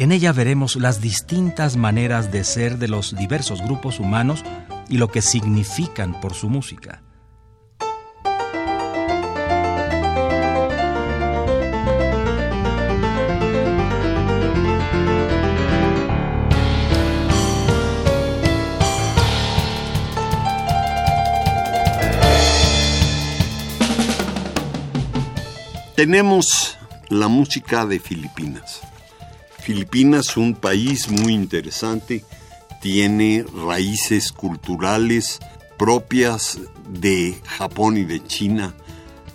En ella veremos las distintas maneras de ser de los diversos grupos humanos y lo que significan por su música. Tenemos la música de Filipinas. Filipinas, un país muy interesante, tiene raíces culturales propias de Japón y de China,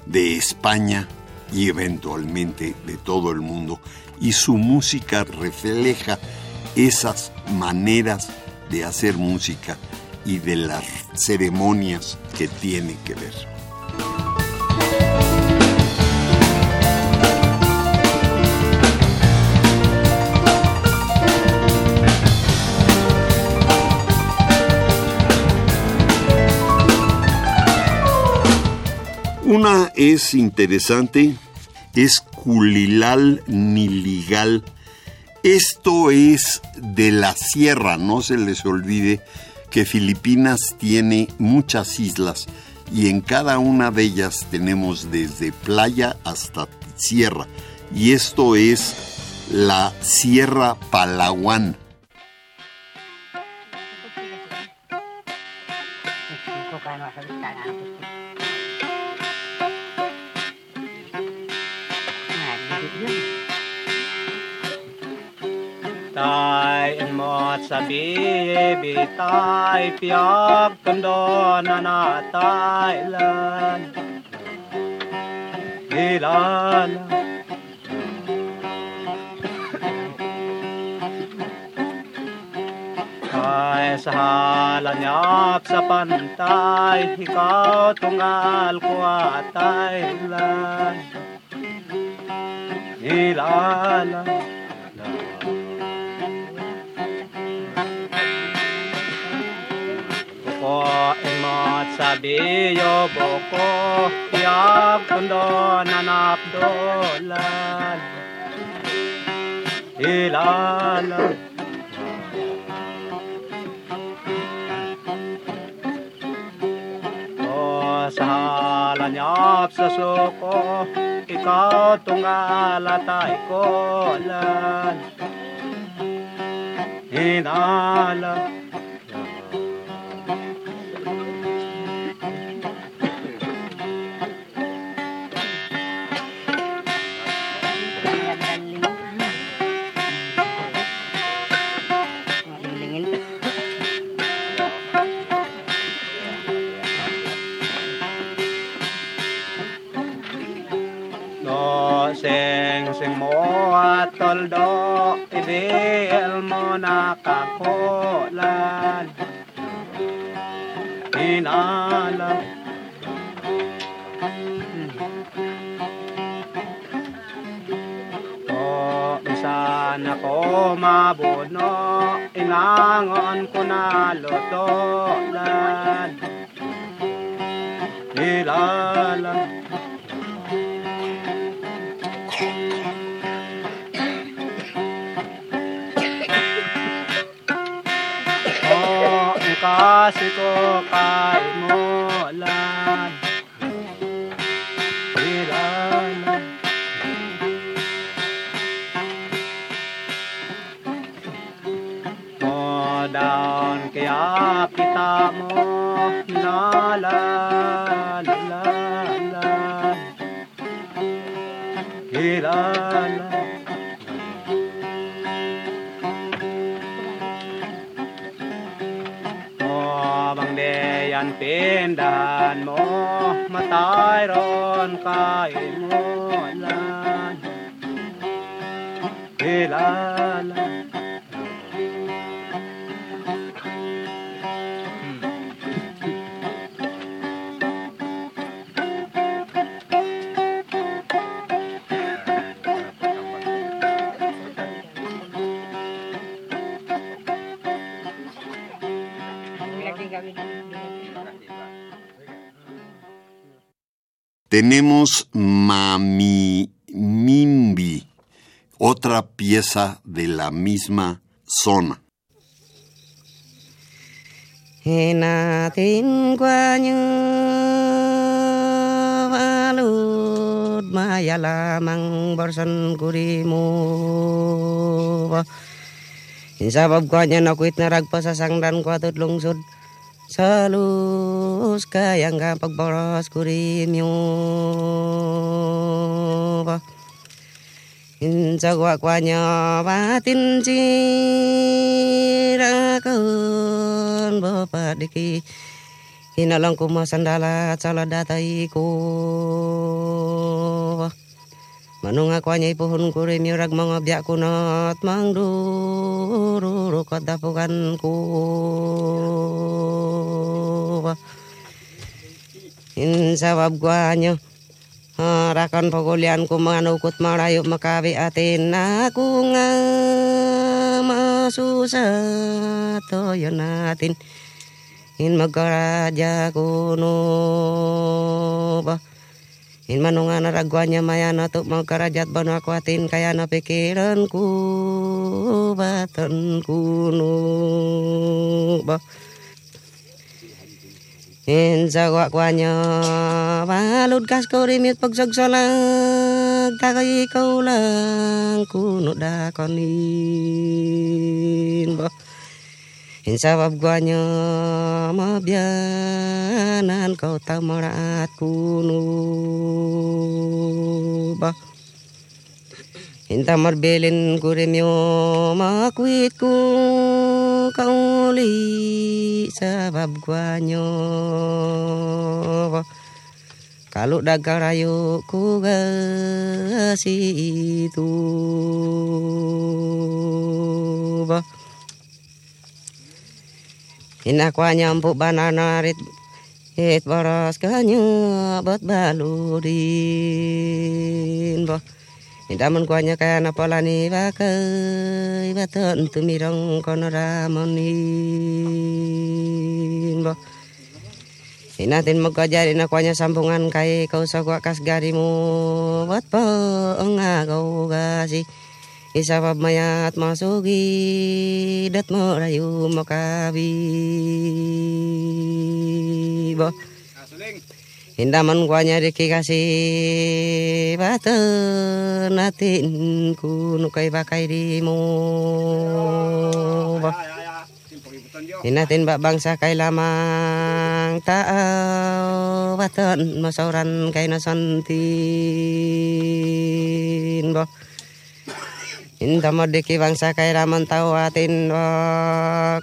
de España y eventualmente de todo el mundo. Y su música refleja esas maneras de hacer música y de las ceremonias que tiene que ver. Una es interesante, es Culilal Niligal. Esto es de la sierra, no se les olvide que Filipinas tiene muchas islas y en cada una de ellas tenemos desde playa hasta sierra. Y esto es la Sierra Palawan. ตายเปียกกันดอนนาตายลานดีลานตาสหาลัญยับสะปันตายที่เขาตรงอาลกว่าตายลานดีลาน biyo boko ya kundo nanap dolan ilala sahala nyap sa suko ikaw tungala tayo kolan. Inala toldo Idil mo nakakulan Inala. O isa na ko mabuno Inangon ko na lutolan Ilala matay ron kay mo lan. Tenemos Mamimimbi, otra pieza de la misma zona. Maya lamang borsan kurimu Sabab kwa niya nakuit na ragpa sa sangdan kwa Diyos kayang ang pagbaras ko rin yung Injagwa kwa nyo batin jirakon bapa diki. Inalang ko sandala cala datai ko Manunga kwa nyai pohon kure miurag mga biak kunot mang dururukot ko Insawab kwa niya Rakan pagulian ko manukot marayo makawi atin ako nga masusa toyo natin. In magkaraja kuno ba in manunga naragwanya maya na to magkarajat ba na kaya napikiran ko batan kuno ba Kinsa wa kwanyo balud kas ko rimit pagsagsalag takay ikaw lang kuno dakonin bo. Kinsa wa kwanyo mabyanan ko tamara at kuno bo. Inta marbelin kuremyo makwit ku kauli sabab guanyo. Kalau dagang rayu ku gasi itu Ina kwa nyampu banana rit it boros kanyo bot balurin bah Nidaman kuanya kaya napolani wakai baton tumirong konoramoni bo. Inatin mo kajar ina kuanya sambungan kai kau sakwa kas garimu wat po nga kau gasi. Isawab mayat masugi dat mo rayu makabi bo. Hindaman kwa nya diki kasi bata natin kuno kay bakay di mo Hinatin ba bangsa kay lamang tao batan masauran kay nasantin ba Indama diki bangsa kay raman tao atin ba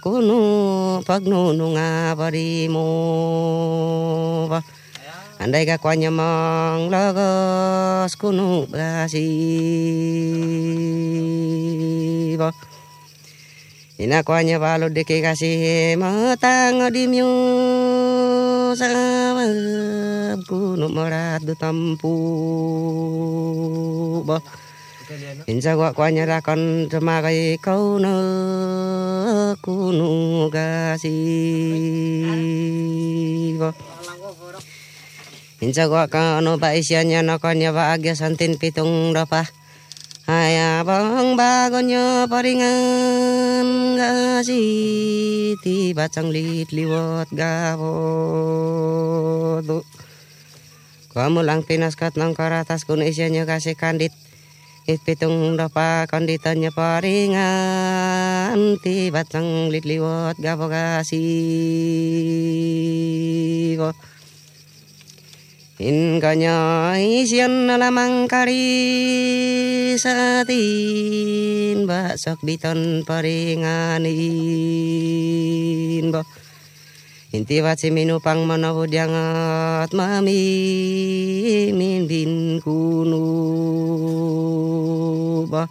kuno pagnununga pa di mo anh đây cả quan nhà mong lo kwanya mang lagos kunu blasi bo ina kwanya balo de ke kasi matang di myu sama kunu morat du tampu bo con gua kwanya câu semagai kau no kunu kasi bo. Injagwa ka ano ba isyan yan ako niya ba agya santin pitong rapa. Hayabang bagon nyo paringan gasi ti bacang litliwat gabodo. Kamu lang pinaskat ng karatas kuno isyan nyo kasi kandit. Ipitung rapa konditannya paringan ti bacang litliwat gabogasi ko. Inkanya isyan alamang kari saatin Basok biton paringanin ba Inti wati minupang manawod diangat mami Min bin kuno ba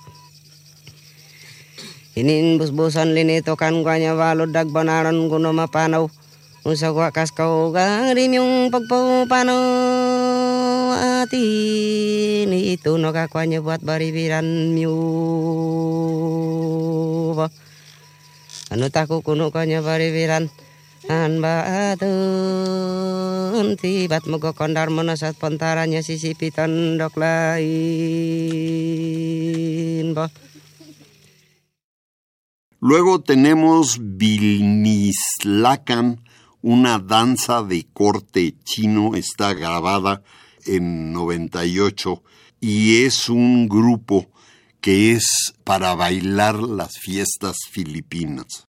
Inin busbusan linito kan kanya walod dagbanaran kuno mapanaw Usagwakas kau garim yung pagpupanaw pagpapano atin Ito nakakwanya buat baribiran myo ba Ano tako kuno kanya baribiran an baatun tibat moga kondar menasat pontaranya sisi pitandok lain bah. Luego tenemos Vilnislakan, una danza de corte chino, está grabada en 98 y es un grupo que es para bailar las fiestas filipinas.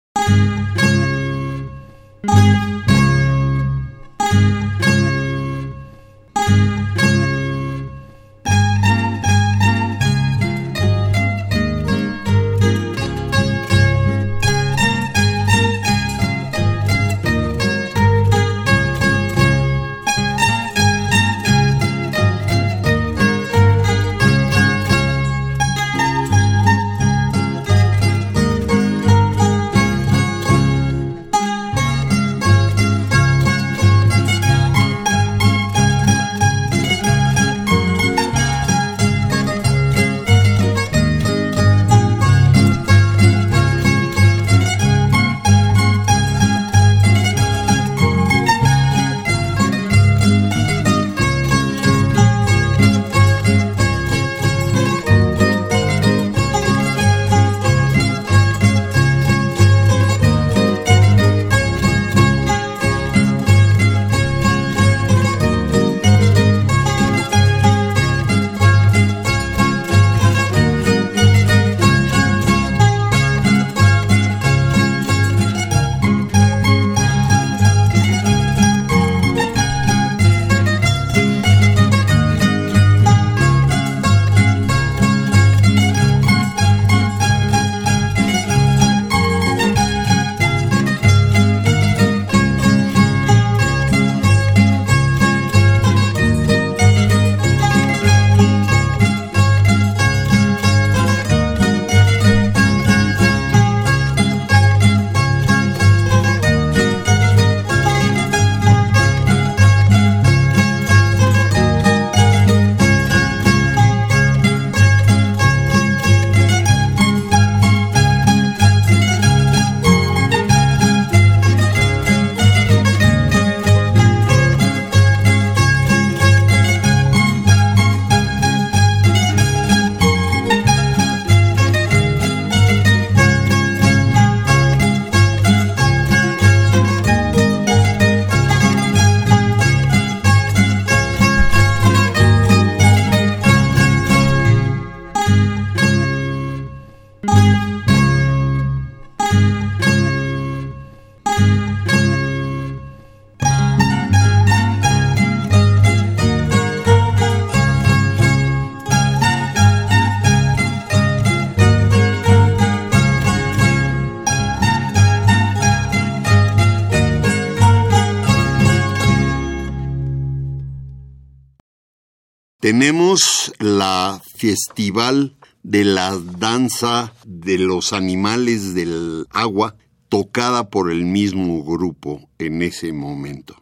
Tenemos la festival de la danza de los animales del agua tocada por el mismo grupo en ese momento.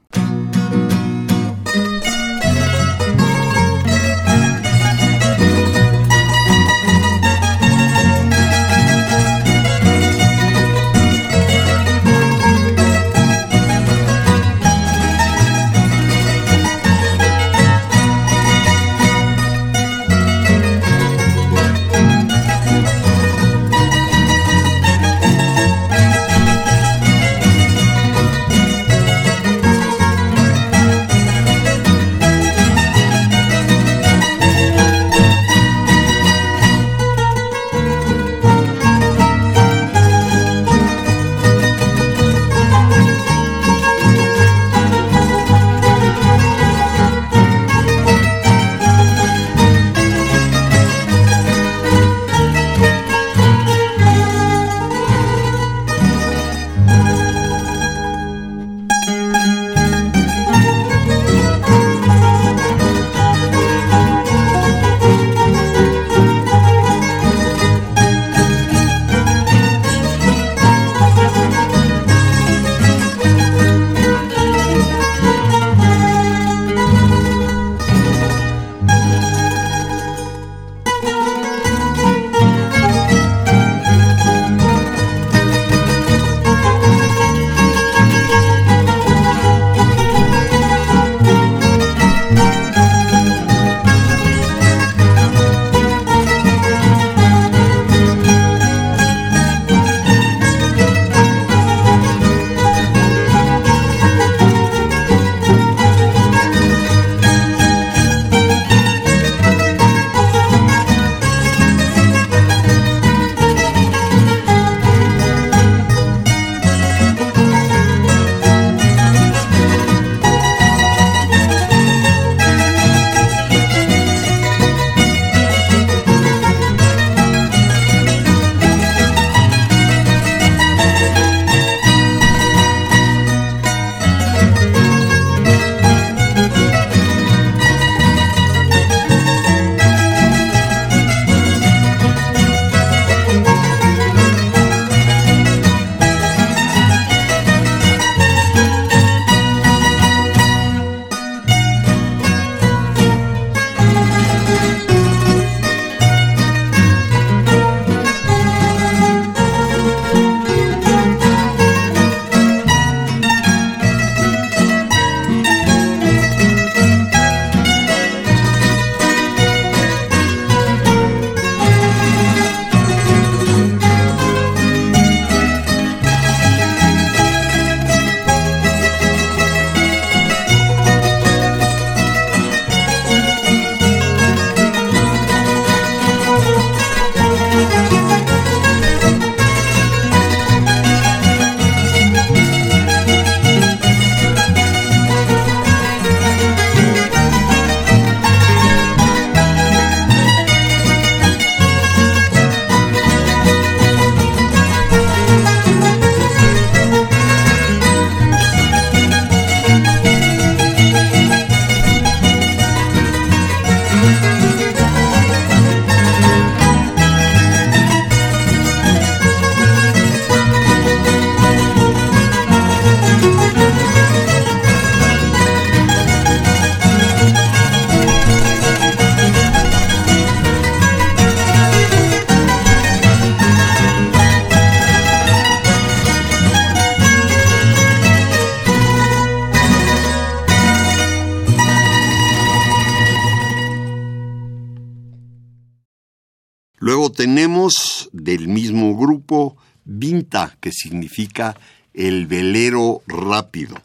Mismo grupo Vinta, que significa el velero rápido.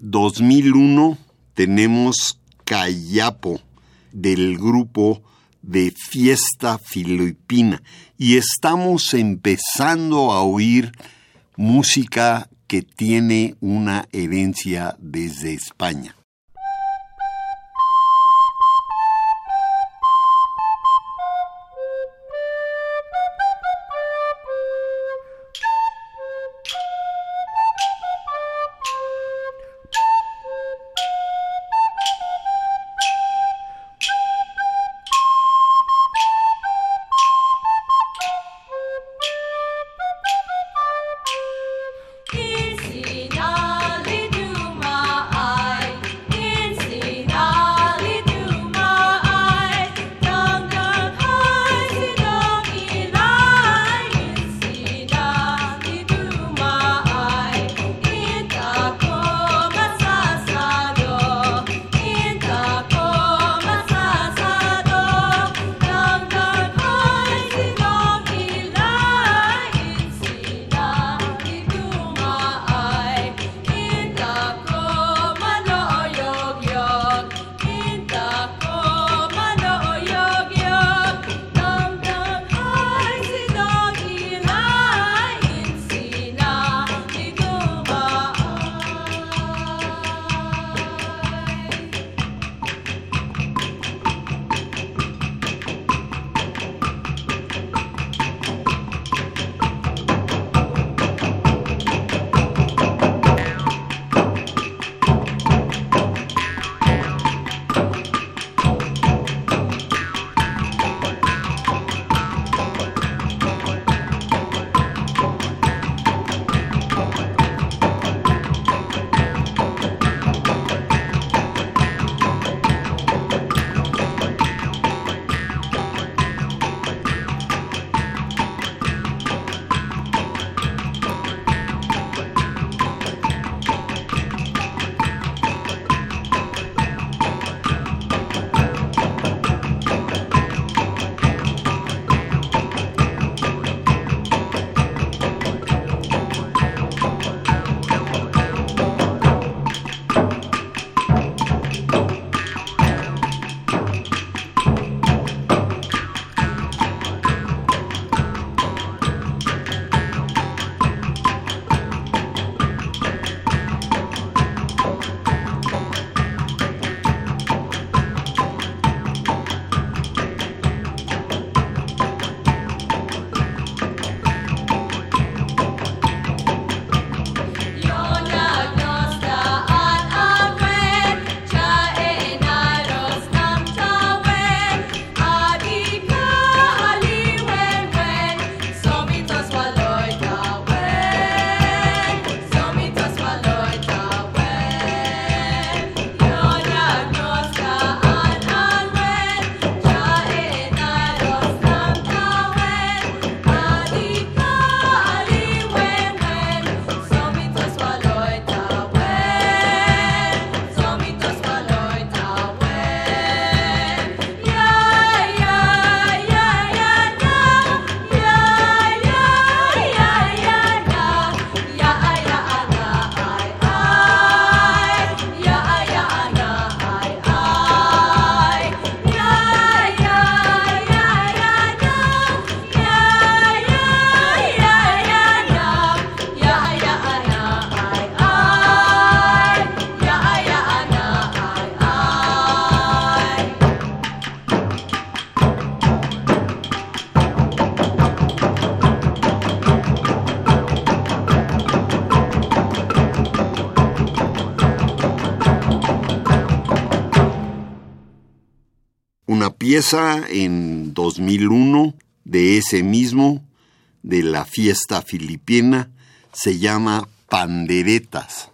2001 tenemos Cayapo del grupo de Fiesta Filipina y estamos empezando a oír música que tiene una herencia desde España. Pieza en 2001 de ese mismo, de la fiesta filipina, se llama Panderetas.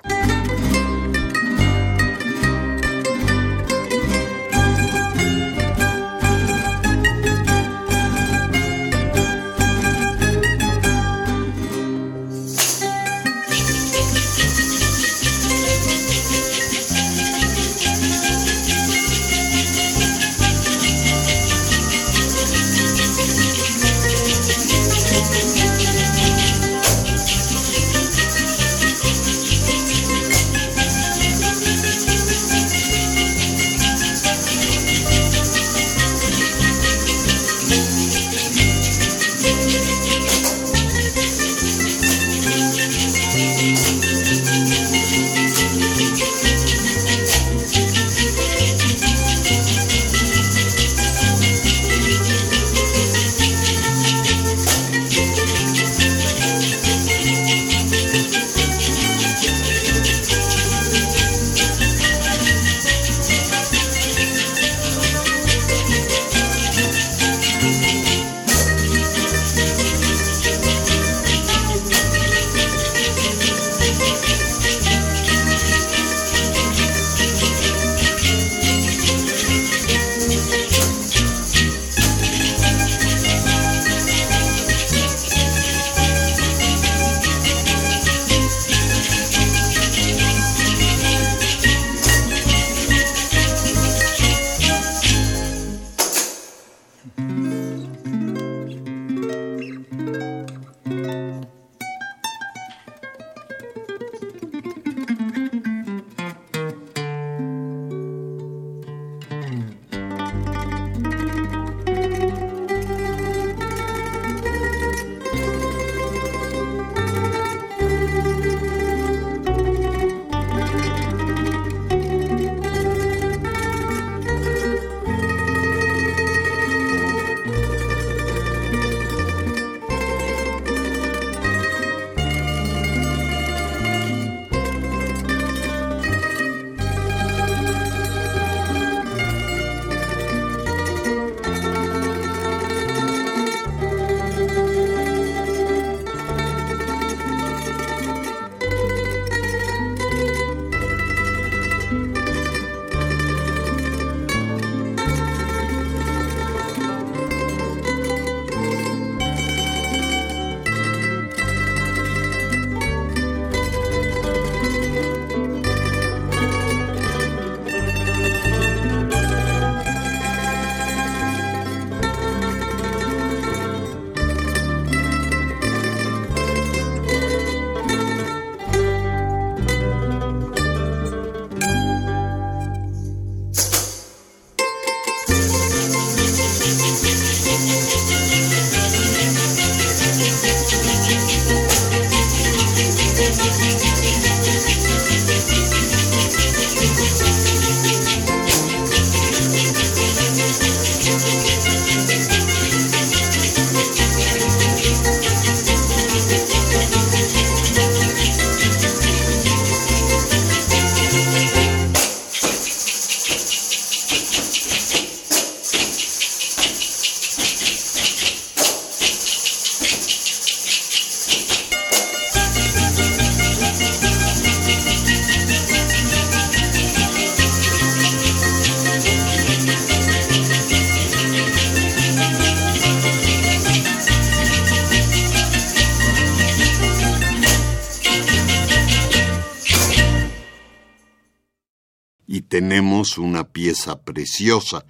Una pieza preciosa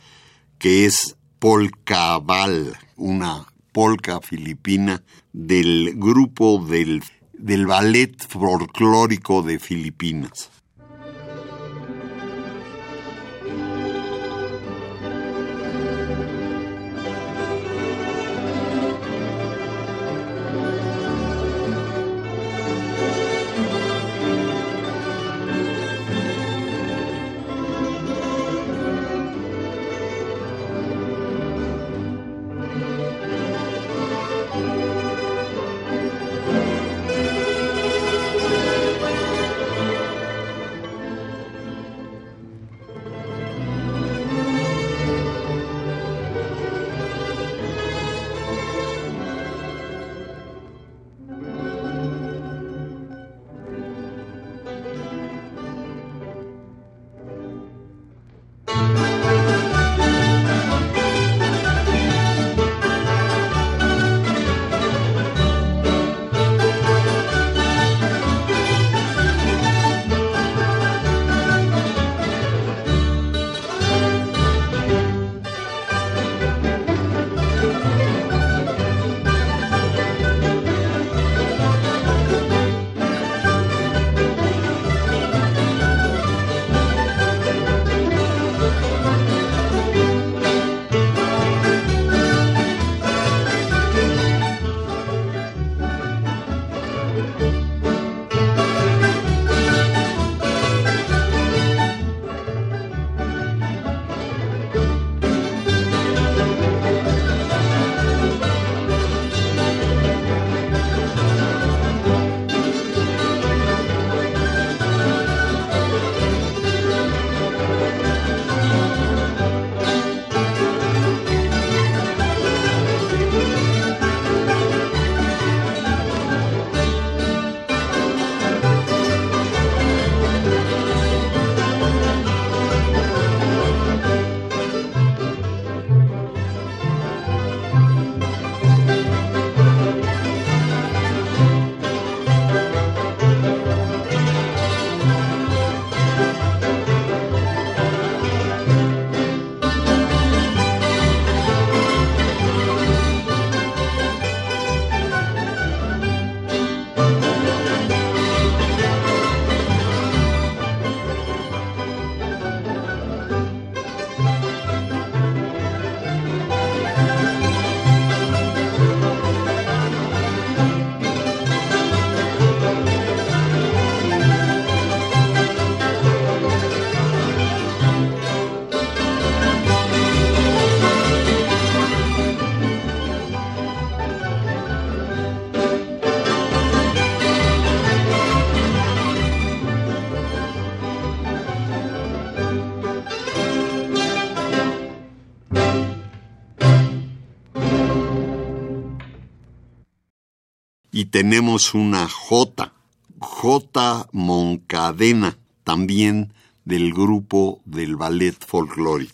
que es Polka una polka filipina del grupo del, del ballet folclórico de Filipinas. Y tenemos una J, J. Moncadena, también del grupo del ballet folclórico.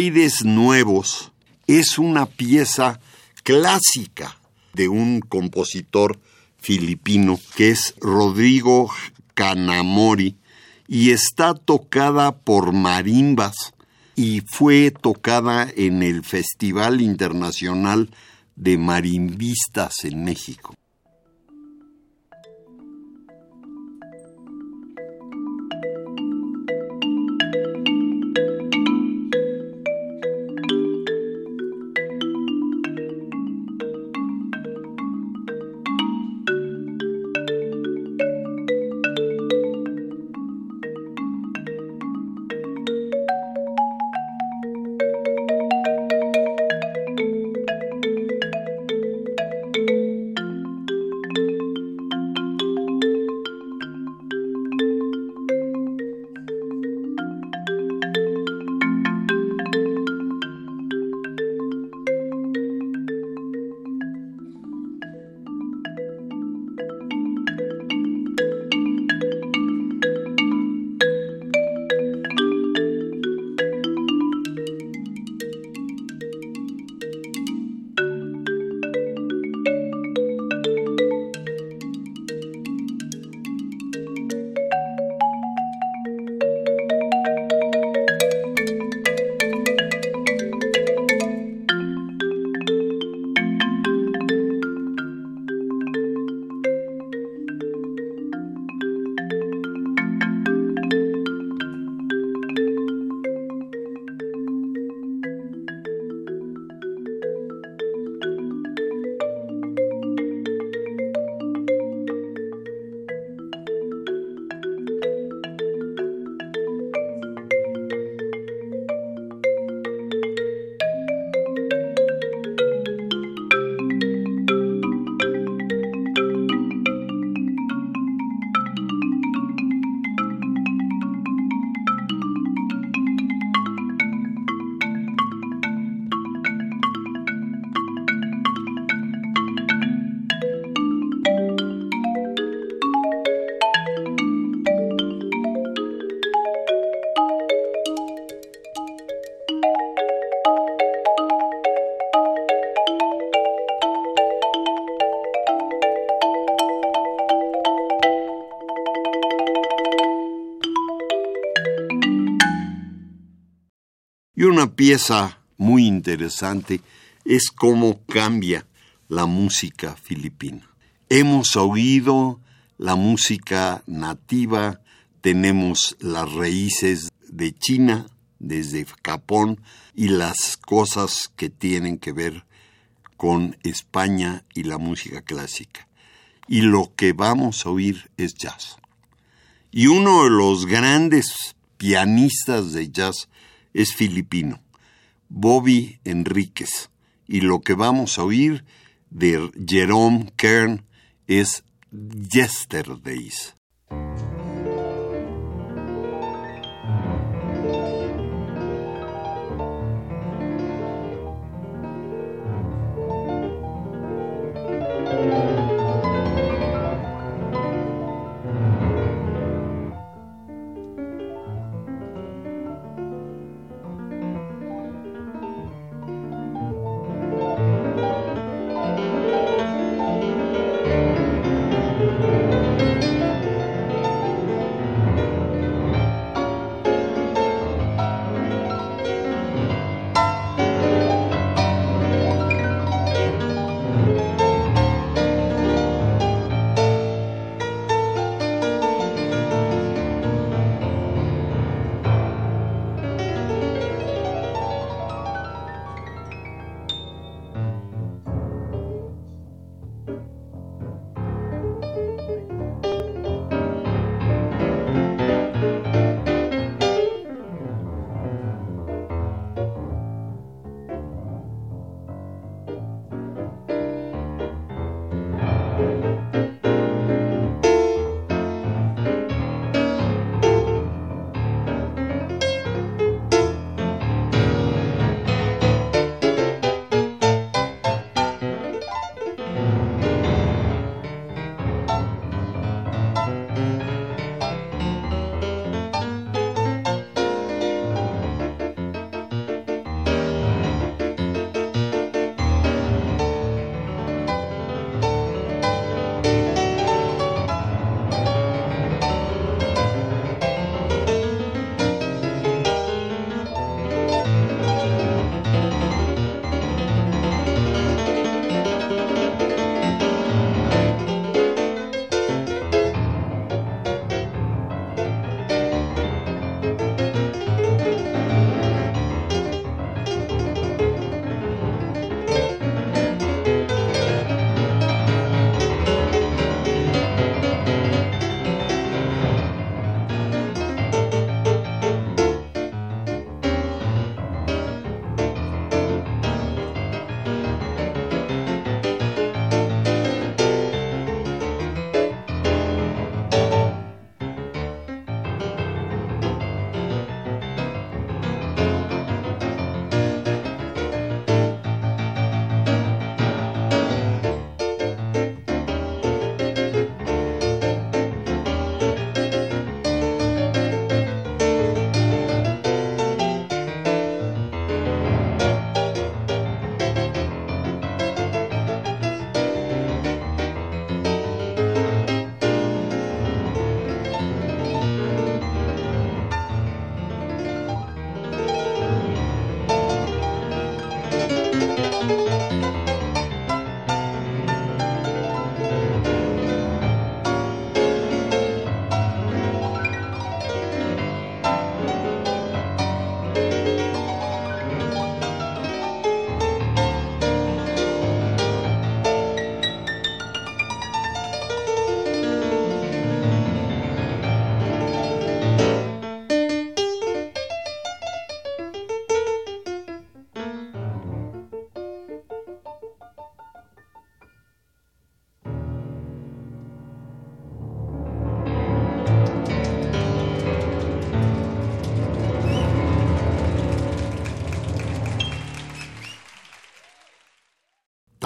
Aires Nuevos es una pieza clásica de un compositor filipino que es Rodrigo Kanamori y está tocada por marimbas y fue tocada en el Festival Internacional de Marimbistas en México. Pieza muy interesante es cómo cambia la música filipina. Hemos oído la música nativa, tenemos las raíces de China, desde Japón, y las cosas que tienen que ver con España y la música clásica. Y lo que vamos a oír es jazz. Y uno de los grandes pianistas de jazz es filipino, Bobby Enríquez. Y lo que vamos a oír de Jerome Kern es Yesterdays.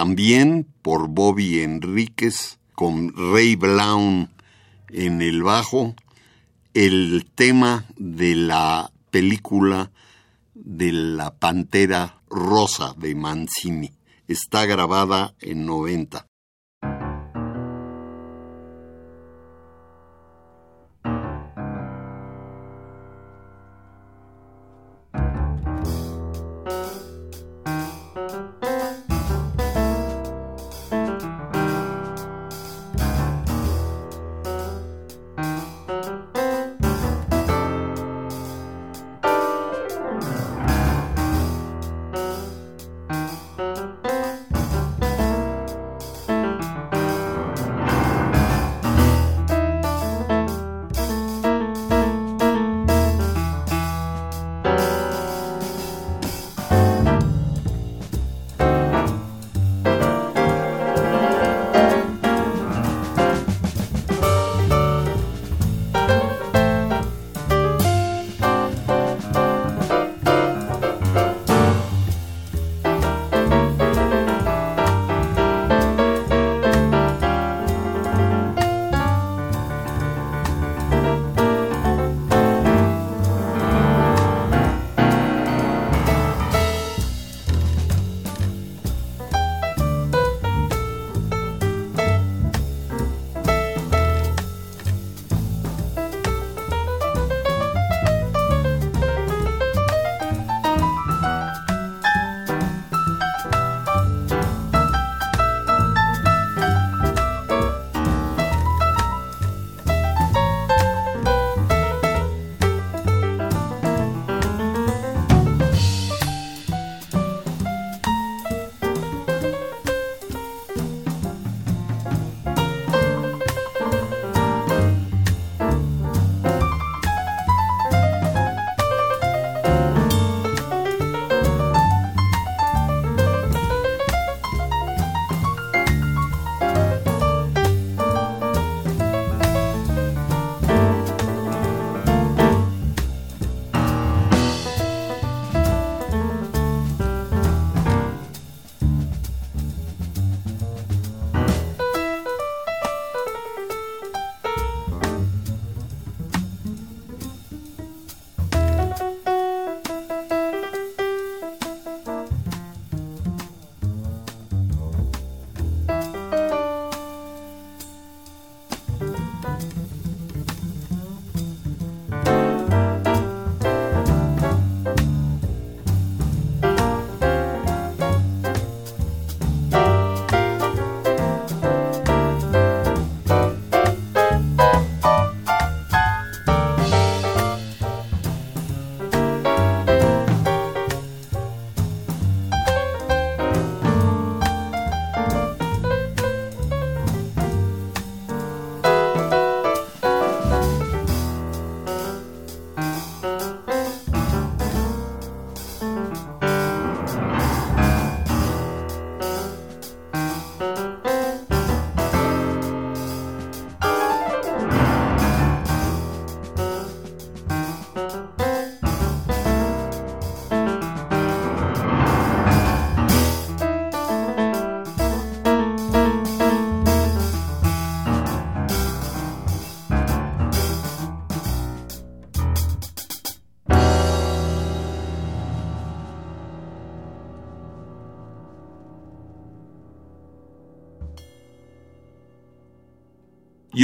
También por Bobby Enríquez con Ray Brown en el bajo, el tema de la película de la Pantera Rosa de Mancini. Está grabada en 90.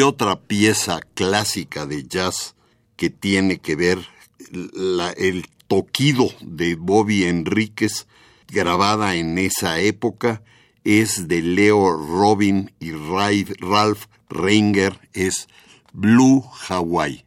Y otra pieza clásica de jazz que tiene que ver el toquido de Bobby Enríquez grabada en esa época es de Leo Robin y Ralph Renger, es Blue Hawaii.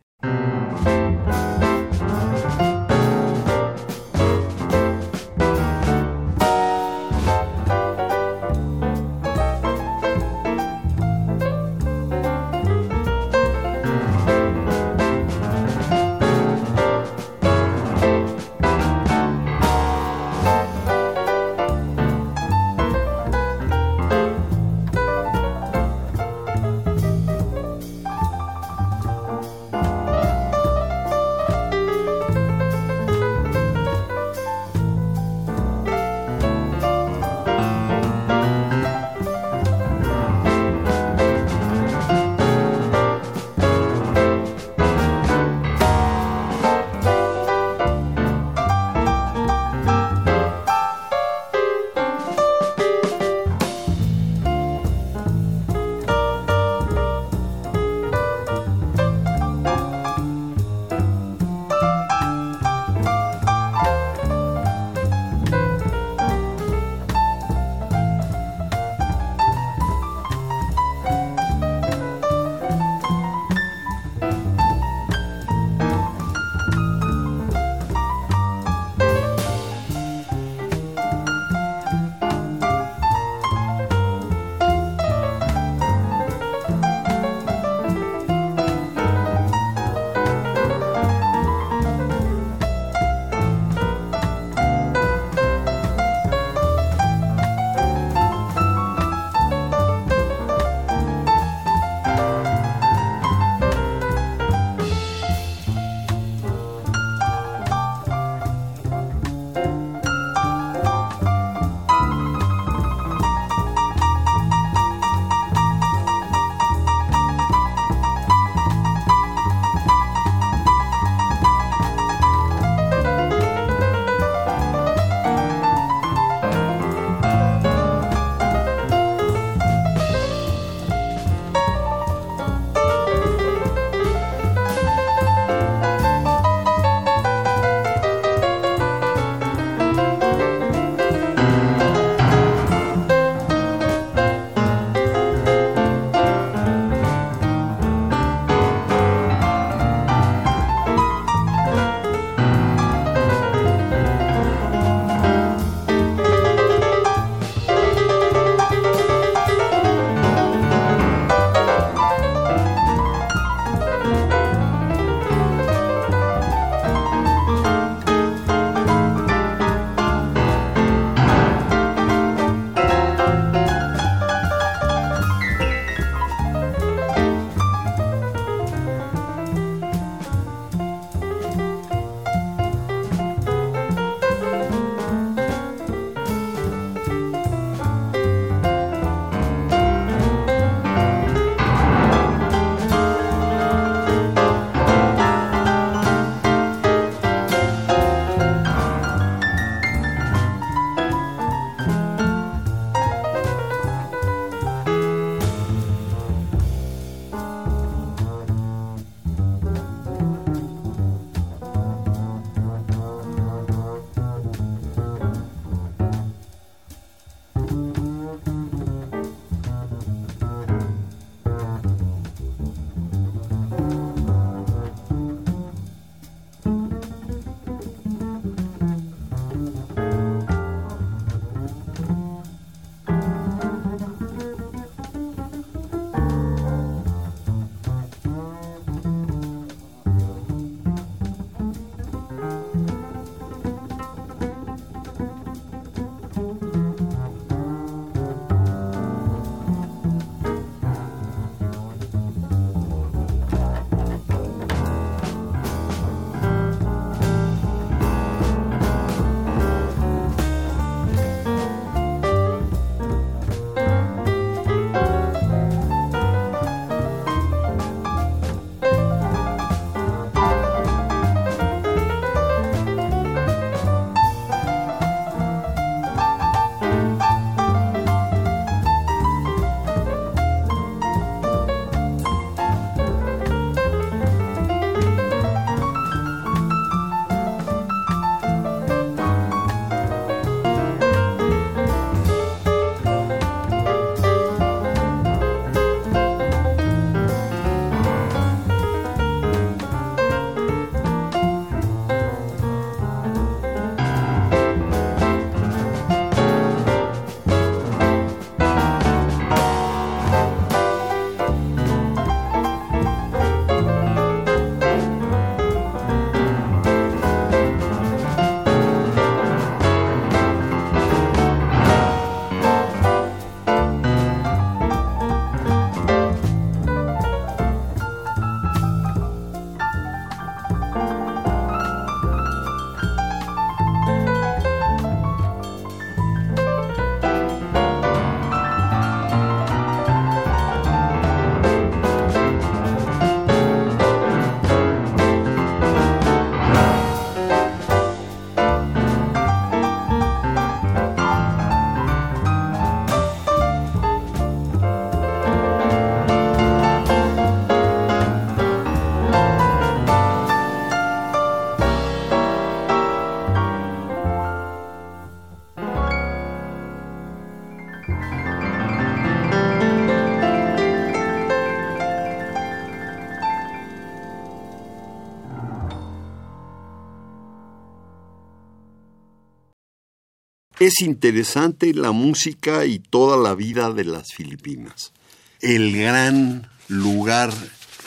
Es interesante la música y toda la vida de las Filipinas. El gran lugar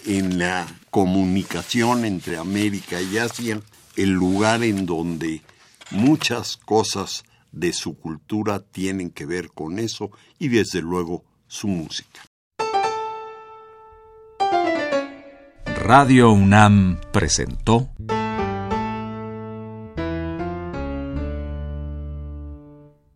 en la comunicación entre América y Asia, el lugar en donde muchas cosas de su cultura tienen que ver con eso y desde luego su música. Radio UNAM presentó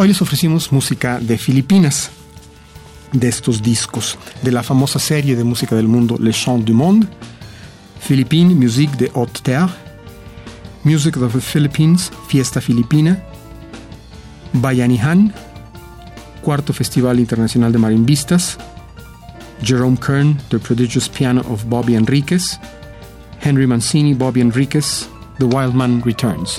Hoy les ofrecimos música de Filipinas, de estos discos, de la famosa serie de música del mundo Les Chants du Monde, Philippine Musique de Haute Terre, Music of the Philippines, Fiesta Filipina, Bayanihan, Cuarto Festival Internacional de Marimbistas, Jerome Kern, The Prodigious Piano of Bobby Enriquez, Henry Mancini, Bobby Enriquez, The Wild Man Returns.